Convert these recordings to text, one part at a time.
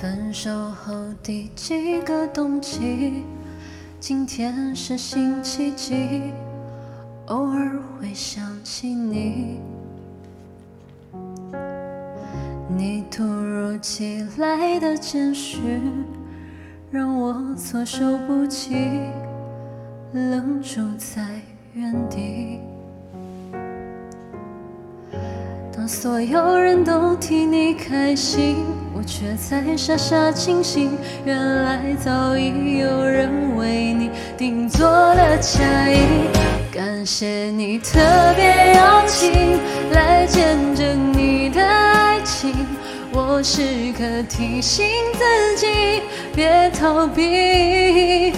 分手后第几个冬季？今天是星期几？偶尔会想起你。你突如其来的简讯，让我措手不及，愣住在原地。当所有人都替你开心，却在傻傻清醒。原来早已有人为你定做了嫁衣。感谢你特别邀请来见证你的爱情，我时刻提醒自己别逃避。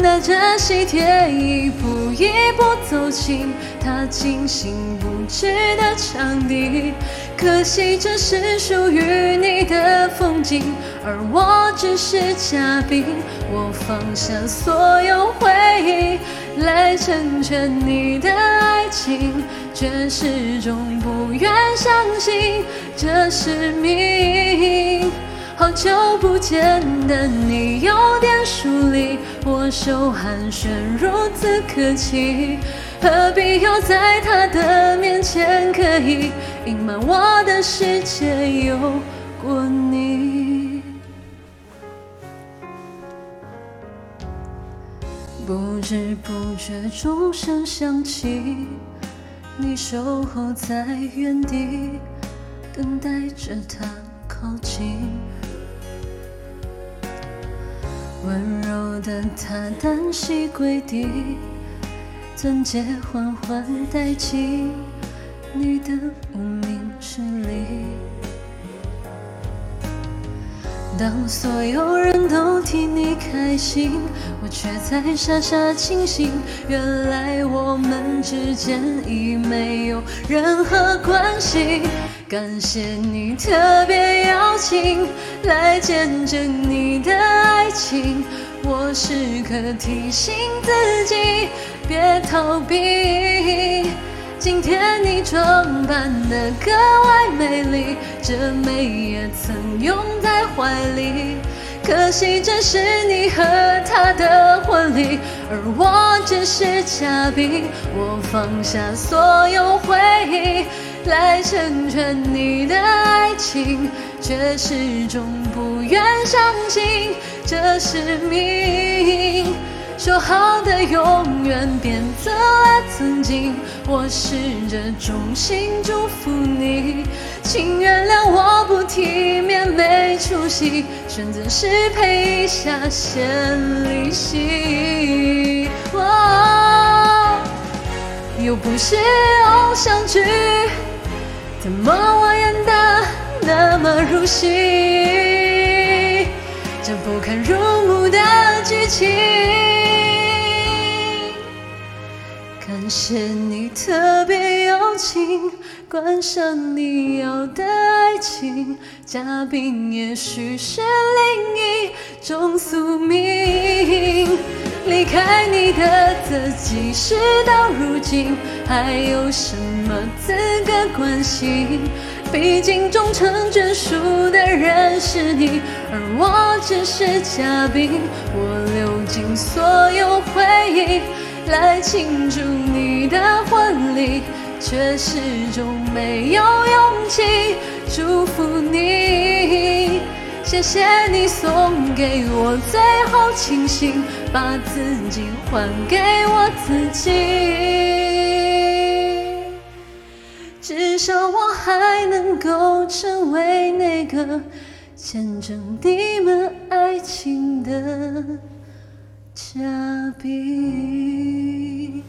拿着喜帖一步一步走近他精心布置的场地，可惜这是属于你的风景，而我只是嘉宾。我放下所有回忆来成全你的爱情，却始终不愿相信这是命。好久不见的你有点疏离，握手寒暄如此客气，何必又在他的面前刻意隐瞒我的世界有过你？不知不觉钟声响起，你守候在原地，等待着他靠近。温柔的他单膝跪地，钻戒缓缓戴进你的无名指里。当所有人都替你开心，我却在傻傻清醒。原来我们之间已没有任何关系。感谢你特别邀请来见证你的爱情，我时刻提醒自己别逃避。今天你装扮得格外美丽，这美也曾。可惜这是你和他的婚礼，而我只是嘉宾。我放下所有回忆。来成全你的爱情，却始终不愿相信这是命。说好的永远变成了曾经，我试着衷心祝福你，请原谅我不体面没出息，选择失陪一下先利息。又不是偶像剧。怎么我演的那么入戏？这不堪入感谢你特别邀请，观赏你要的爱情，嘉宾也许是另一种宿命。离开你的自己，事到如今还有什么资格关心？毕竟终成眷属的人是你，而我只是嘉宾。我流尽所有回忆来庆祝你的婚礼，却始终没有勇气祝福你。谢谢你送给我最后清醒，把自己还给我自己。至少我还能够成为那个见证你们爱情的下笔